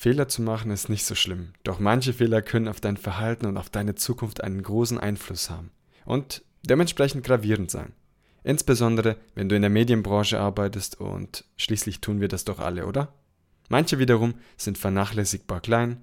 Fehler zu machen ist nicht so schlimm, doch manche Fehler können auf dein Verhalten und auf deine Zukunft einen großen Einfluss haben und dementsprechend gravierend sein. Insbesondere, wenn du in der Medienbranche arbeitest und schließlich tun wir das doch alle, oder? Manche wiederum sind vernachlässigbar klein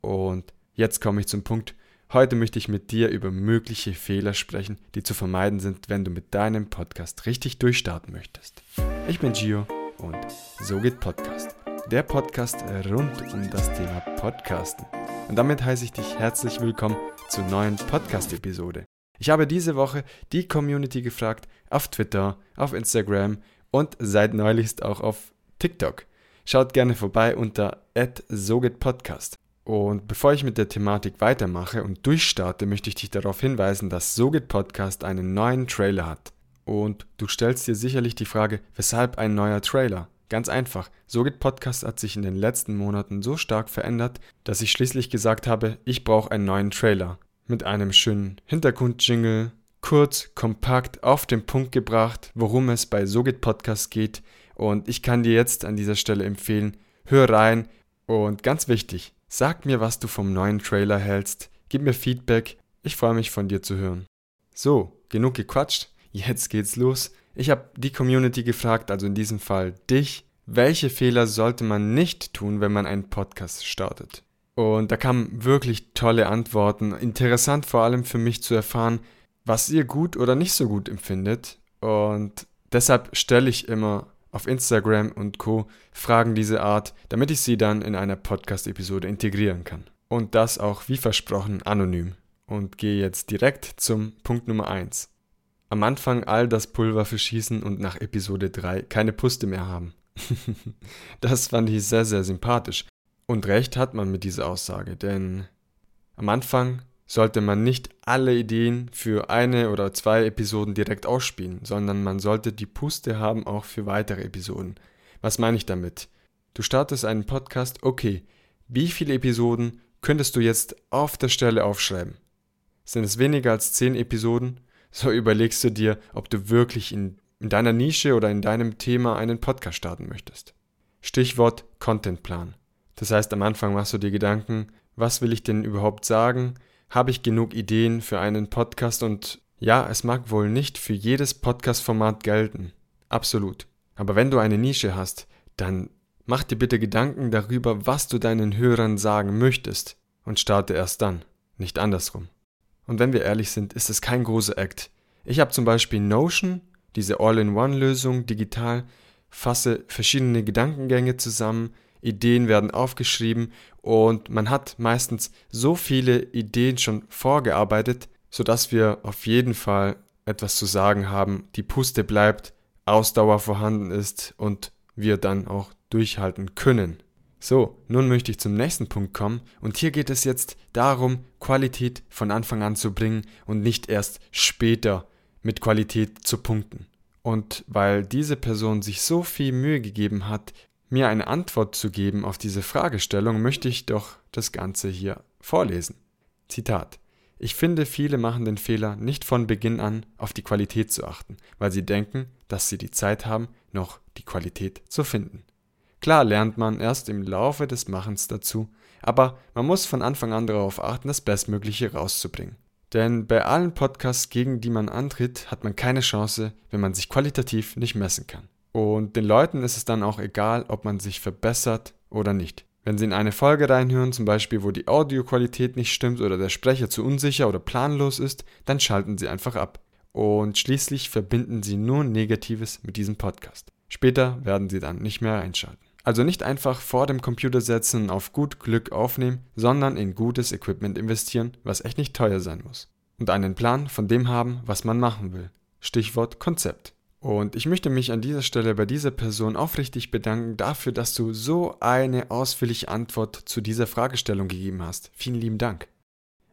und jetzt komme ich zum Punkt. Heute möchte ich mit dir über mögliche Fehler sprechen, die zu vermeiden sind, wenn du mit deinem Podcast richtig durchstarten möchtest. Ich bin Gio und so geht Podcast. Der Podcast rund um das Thema Podcasten. Und damit heiße ich dich herzlich willkommen zur neuen Podcast-Episode. Ich habe diese Woche die Community gefragt auf Twitter, auf Instagram und seit neulichst auch auf TikTok. Schaut gerne vorbei unter @sogetpodcast. Und bevor ich mit der Thematik weitermache und durchstarte, möchte ich dich darauf hinweisen, dass Soget Podcast einen neuen Trailer hat. Und du stellst dir sicherlich die Frage, weshalb ein neuer Trailer? Ganz einfach, Soget Podcast hat sich in den letzten Monaten so stark verändert, dass ich schließlich gesagt habe, ich brauche einen neuen Trailer mit einem schönen Hintergrundjingle, kurz, kompakt, auf den Punkt gebracht, worum es bei Sogit Podcast geht. Und ich kann dir jetzt an dieser Stelle empfehlen, hör rein und ganz wichtig, sag mir, was du vom neuen Trailer hältst, gib mir Feedback, ich freue mich von dir zu hören. So, genug gequatscht, jetzt geht's los. Ich habe die Community gefragt, also in diesem Fall dich, welche Fehler sollte man nicht tun, wenn man einen Podcast startet? Und da kamen wirklich tolle Antworten. Interessant vor allem für mich zu erfahren, was ihr gut oder nicht so gut empfindet. Und deshalb stelle ich immer auf Instagram und Co. Fragen dieser Art, damit ich sie dann in einer Podcast-Episode integrieren kann. Und das auch wie versprochen anonym. Und gehe jetzt direkt zum Punkt Nummer 1. Am Anfang all das Pulver verschießen und nach Episode 3 keine Puste mehr haben. das fand ich sehr, sehr sympathisch. Und recht hat man mit dieser Aussage, denn am Anfang sollte man nicht alle Ideen für eine oder zwei Episoden direkt ausspielen, sondern man sollte die Puste haben auch für weitere Episoden. Was meine ich damit? Du startest einen Podcast, okay, wie viele Episoden könntest du jetzt auf der Stelle aufschreiben? Sind es weniger als zehn Episoden? So überlegst du dir, ob du wirklich in, in deiner Nische oder in deinem Thema einen Podcast starten möchtest. Stichwort Contentplan. Das heißt, am Anfang machst du dir Gedanken, was will ich denn überhaupt sagen? Habe ich genug Ideen für einen Podcast? Und ja, es mag wohl nicht für jedes Podcast-Format gelten. Absolut. Aber wenn du eine Nische hast, dann mach dir bitte Gedanken darüber, was du deinen Hörern sagen möchtest und starte erst dann, nicht andersrum. Und wenn wir ehrlich sind, ist es kein großer Act. Ich habe zum Beispiel Notion, diese All-in-One-Lösung digital, fasse verschiedene Gedankengänge zusammen, Ideen werden aufgeschrieben und man hat meistens so viele Ideen schon vorgearbeitet, sodass wir auf jeden Fall etwas zu sagen haben, die Puste bleibt, Ausdauer vorhanden ist und wir dann auch durchhalten können. So, nun möchte ich zum nächsten Punkt kommen und hier geht es jetzt darum, Qualität von Anfang an zu bringen und nicht erst später mit Qualität zu punkten. Und weil diese Person sich so viel Mühe gegeben hat, mir eine Antwort zu geben auf diese Fragestellung, möchte ich doch das Ganze hier vorlesen. Zitat. Ich finde, viele machen den Fehler, nicht von Beginn an auf die Qualität zu achten, weil sie denken, dass sie die Zeit haben, noch die Qualität zu finden. Klar lernt man erst im Laufe des Machens dazu, aber man muss von Anfang an darauf achten, das Bestmögliche rauszubringen. Denn bei allen Podcasts, gegen die man antritt, hat man keine Chance, wenn man sich qualitativ nicht messen kann. Und den Leuten ist es dann auch egal, ob man sich verbessert oder nicht. Wenn sie in eine Folge reinhören, zum Beispiel, wo die Audioqualität nicht stimmt oder der Sprecher zu unsicher oder planlos ist, dann schalten sie einfach ab. Und schließlich verbinden sie nur Negatives mit diesem Podcast. Später werden sie dann nicht mehr einschalten. Also nicht einfach vor dem Computer setzen und auf gut Glück aufnehmen, sondern in gutes Equipment investieren, was echt nicht teuer sein muss. Und einen Plan von dem haben, was man machen will. Stichwort Konzept. Und ich möchte mich an dieser Stelle bei dieser Person aufrichtig bedanken dafür, dass du so eine ausführliche Antwort zu dieser Fragestellung gegeben hast. Vielen lieben Dank.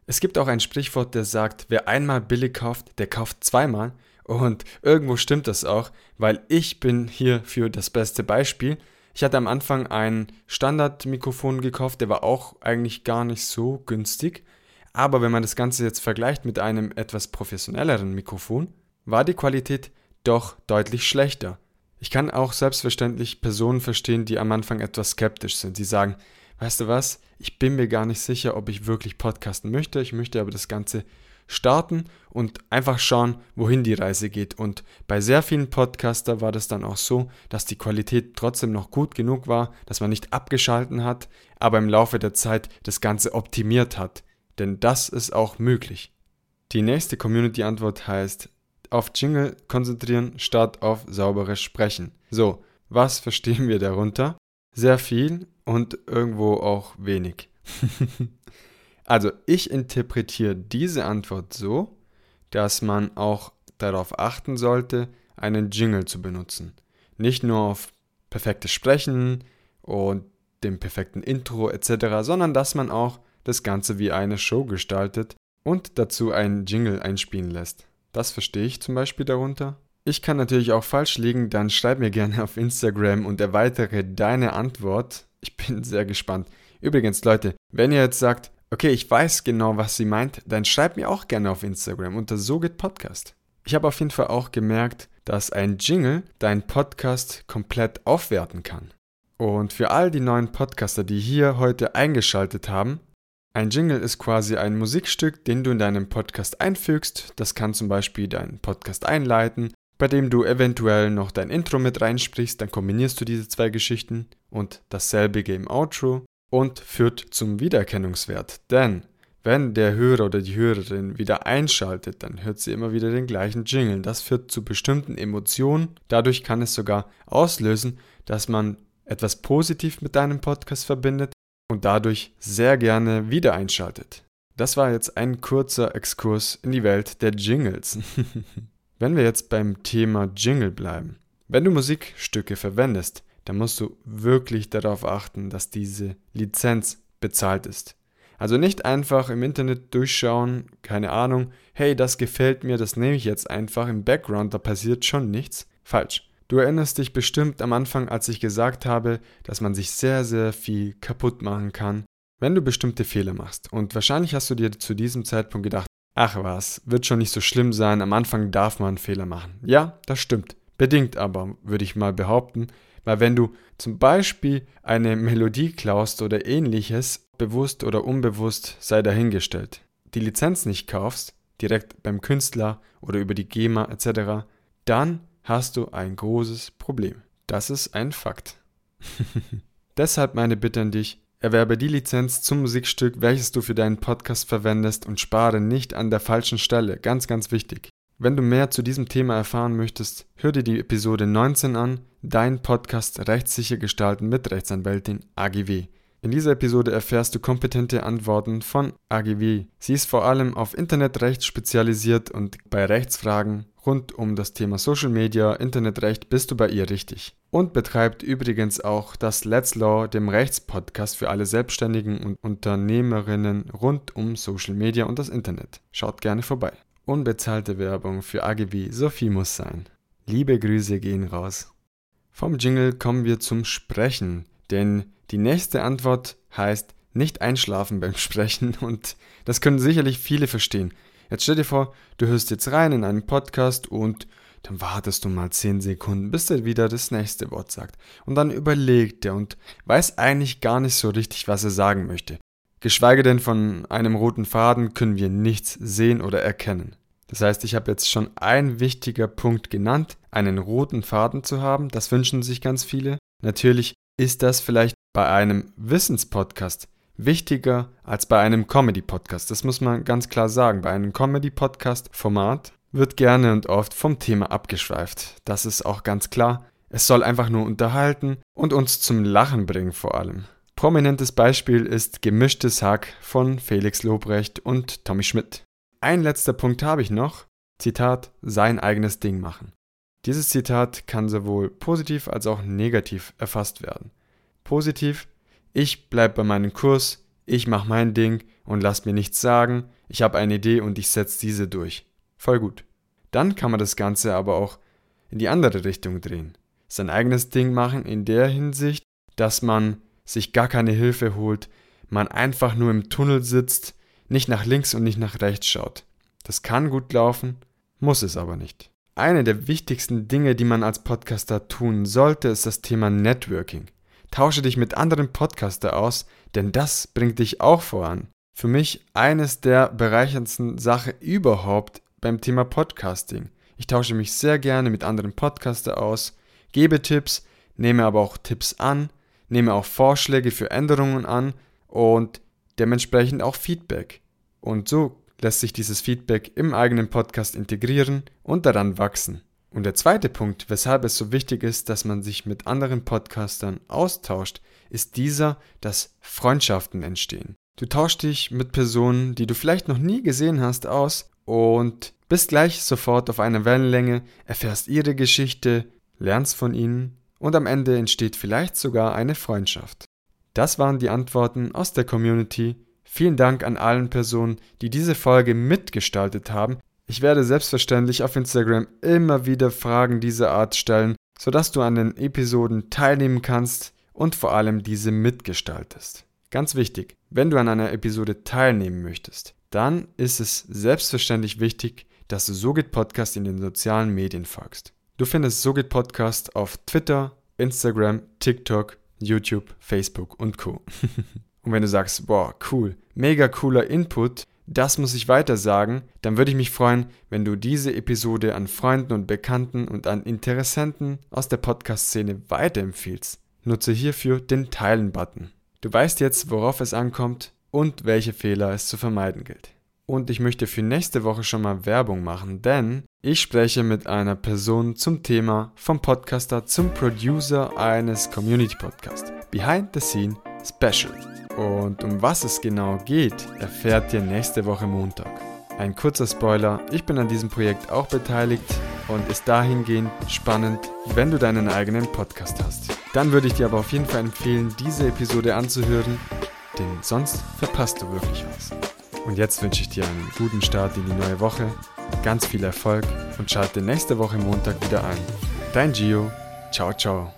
Es gibt auch ein Sprichwort, der sagt, wer einmal billig kauft, der kauft zweimal. Und irgendwo stimmt das auch, weil ich bin hier für das beste Beispiel. Ich hatte am Anfang ein Standardmikrofon gekauft, der war auch eigentlich gar nicht so günstig. Aber wenn man das Ganze jetzt vergleicht mit einem etwas professionelleren Mikrofon, war die Qualität doch deutlich schlechter. Ich kann auch selbstverständlich Personen verstehen, die am Anfang etwas skeptisch sind. Sie sagen, weißt du was, ich bin mir gar nicht sicher, ob ich wirklich podcasten möchte, ich möchte aber das Ganze starten und einfach schauen, wohin die Reise geht. Und bei sehr vielen Podcaster war das dann auch so, dass die Qualität trotzdem noch gut genug war, dass man nicht abgeschalten hat, aber im Laufe der Zeit das Ganze optimiert hat. Denn das ist auch möglich. Die nächste Community-Antwort heißt, auf Jingle konzentrieren statt auf sauberes Sprechen. So, was verstehen wir darunter? Sehr viel und irgendwo auch wenig. also ich interpretiere diese Antwort so, dass man auch darauf achten sollte, einen Jingle zu benutzen. Nicht nur auf perfektes Sprechen und dem perfekten Intro etc., sondern dass man auch das Ganze wie eine Show gestaltet und dazu einen Jingle einspielen lässt. Das verstehe ich zum Beispiel darunter. Ich kann natürlich auch falsch liegen, dann schreib mir gerne auf Instagram und erweitere deine Antwort. Ich bin sehr gespannt. Übrigens, Leute, wenn ihr jetzt sagt, okay, ich weiß genau, was sie meint, dann schreibt mir auch gerne auf Instagram unter So geht Podcast. Ich habe auf jeden Fall auch gemerkt, dass ein Jingle deinen Podcast komplett aufwerten kann. Und für all die neuen Podcaster, die hier heute eingeschaltet haben, ein Jingle ist quasi ein Musikstück, den du in deinem Podcast einfügst. Das kann zum Beispiel deinen Podcast einleiten, bei dem du eventuell noch dein Intro mit reinsprichst. Dann kombinierst du diese zwei Geschichten und dasselbige im Outro und führt zum Wiedererkennungswert. Denn wenn der Hörer oder die Hörerin wieder einschaltet, dann hört sie immer wieder den gleichen Jingle. Das führt zu bestimmten Emotionen. Dadurch kann es sogar auslösen, dass man etwas positiv mit deinem Podcast verbindet und dadurch sehr gerne wieder einschaltet. Das war jetzt ein kurzer Exkurs in die Welt der Jingles. Wenn wir jetzt beim Thema Jingle bleiben. Wenn du Musikstücke verwendest, dann musst du wirklich darauf achten, dass diese Lizenz bezahlt ist. Also nicht einfach im Internet durchschauen, keine Ahnung, hey, das gefällt mir, das nehme ich jetzt einfach im Background, da passiert schon nichts. Falsch. Du erinnerst dich bestimmt am Anfang, als ich gesagt habe, dass man sich sehr, sehr viel kaputt machen kann, wenn du bestimmte Fehler machst. Und wahrscheinlich hast du dir zu diesem Zeitpunkt gedacht, ach was, wird schon nicht so schlimm sein, am Anfang darf man Fehler machen. Ja, das stimmt. Bedingt aber, würde ich mal behaupten, weil wenn du zum Beispiel eine Melodie klaust oder ähnliches, bewusst oder unbewusst sei dahingestellt, die Lizenz nicht kaufst, direkt beim Künstler oder über die GEMA etc., dann hast du ein großes Problem. Das ist ein Fakt. Deshalb meine Bitte an dich, erwerbe die Lizenz zum Musikstück, welches du für deinen Podcast verwendest und spare nicht an der falschen Stelle. Ganz, ganz wichtig. Wenn du mehr zu diesem Thema erfahren möchtest, hör dir die Episode 19 an, dein Podcast rechtssicher gestalten mit Rechtsanwältin AGW. In dieser Episode erfährst du kompetente Antworten von AGW. Sie ist vor allem auf Internetrecht spezialisiert und bei Rechtsfragen rund um das Thema Social Media, Internetrecht bist du bei ihr richtig. Und betreibt übrigens auch das Let's Law, dem Rechtspodcast für alle Selbstständigen und Unternehmerinnen rund um Social Media und das Internet. Schaut gerne vorbei. Unbezahlte Werbung für AGB, so viel muss sein. Liebe Grüße gehen raus. Vom Jingle kommen wir zum Sprechen, denn die nächste Antwort heißt nicht einschlafen beim Sprechen und das können sicherlich viele verstehen. Jetzt stell dir vor, du hörst jetzt rein in einen Podcast und dann wartest du mal 10 Sekunden, bis er wieder das nächste Wort sagt. Und dann überlegt er und weiß eigentlich gar nicht so richtig, was er sagen möchte. Geschweige denn von einem roten Faden können wir nichts sehen oder erkennen. Das heißt, ich habe jetzt schon ein wichtiger Punkt genannt, einen roten Faden zu haben, das wünschen sich ganz viele. Natürlich ist das vielleicht bei einem Wissenspodcast wichtiger als bei einem Comedy-Podcast. Das muss man ganz klar sagen. Bei einem Comedy-Podcast-Format wird gerne und oft vom Thema abgeschweift. Das ist auch ganz klar. Es soll einfach nur unterhalten und uns zum Lachen bringen vor allem. Prominentes Beispiel ist Gemischtes Hack von Felix Lobrecht und Tommy Schmidt. Ein letzter Punkt habe ich noch. Zitat, sein eigenes Ding machen. Dieses Zitat kann sowohl positiv als auch negativ erfasst werden. Positiv, ich bleibe bei meinem Kurs, ich mache mein Ding und lass mir nichts sagen, ich habe eine Idee und ich setze diese durch. Voll gut. Dann kann man das Ganze aber auch in die andere Richtung drehen. Sein eigenes Ding machen in der Hinsicht, dass man sich gar keine Hilfe holt, man einfach nur im Tunnel sitzt, nicht nach links und nicht nach rechts schaut. Das kann gut laufen, muss es aber nicht. Eine der wichtigsten Dinge, die man als Podcaster tun sollte, ist das Thema Networking. tausche dich mit anderen Podcaster aus, denn das bringt dich auch voran. Für mich eines der bereicherndsten Sachen überhaupt beim Thema Podcasting. Ich tausche mich sehr gerne mit anderen Podcaster aus, gebe Tipps, nehme aber auch Tipps an, nehme auch Vorschläge für Änderungen an und dementsprechend auch Feedback. Und so lässt sich dieses Feedback im eigenen Podcast integrieren und daran wachsen. Und der zweite Punkt, weshalb es so wichtig ist, dass man sich mit anderen Podcastern austauscht, ist dieser, dass Freundschaften entstehen. Du tauschst dich mit Personen, die du vielleicht noch nie gesehen hast, aus und bist gleich sofort auf einer Wellenlänge, erfährst ihre Geschichte, lernst von ihnen und am Ende entsteht vielleicht sogar eine Freundschaft. Das waren die Antworten aus der Community. Vielen Dank an allen Personen, die diese Folge mitgestaltet haben. Ich werde selbstverständlich auf Instagram immer wieder Fragen dieser Art stellen, sodass du an den Episoden teilnehmen kannst und vor allem diese mitgestaltest. Ganz wichtig, wenn du an einer Episode teilnehmen möchtest, dann ist es selbstverständlich wichtig, dass du Sogit Podcast in den sozialen Medien folgst. Du findest Sogit Podcast auf Twitter, Instagram, TikTok, YouTube, Facebook und Co. und wenn du sagst, boah, cool, mega cooler Input, das muss ich weiter sagen, dann würde ich mich freuen, wenn du diese Episode an Freunden und Bekannten und an Interessenten aus der Podcast-Szene weiterempfiehlst. Nutze hierfür den Teilen-Button. Du weißt jetzt, worauf es ankommt und welche Fehler es zu vermeiden gilt. Und ich möchte für nächste Woche schon mal Werbung machen, denn ich spreche mit einer Person zum Thema vom Podcaster zum Producer eines Community Podcasts. Behind the Scene Special. Und um was es genau geht, erfährt ihr nächste Woche Montag. Ein kurzer Spoiler, ich bin an diesem Projekt auch beteiligt und ist dahingehend spannend, wenn du deinen eigenen Podcast hast. Dann würde ich dir aber auf jeden Fall empfehlen, diese Episode anzuhören, denn sonst verpasst du wirklich was. Und jetzt wünsche ich dir einen guten Start in die neue Woche, ganz viel Erfolg und schalte nächste Woche Montag wieder ein. Dein Gio, ciao ciao.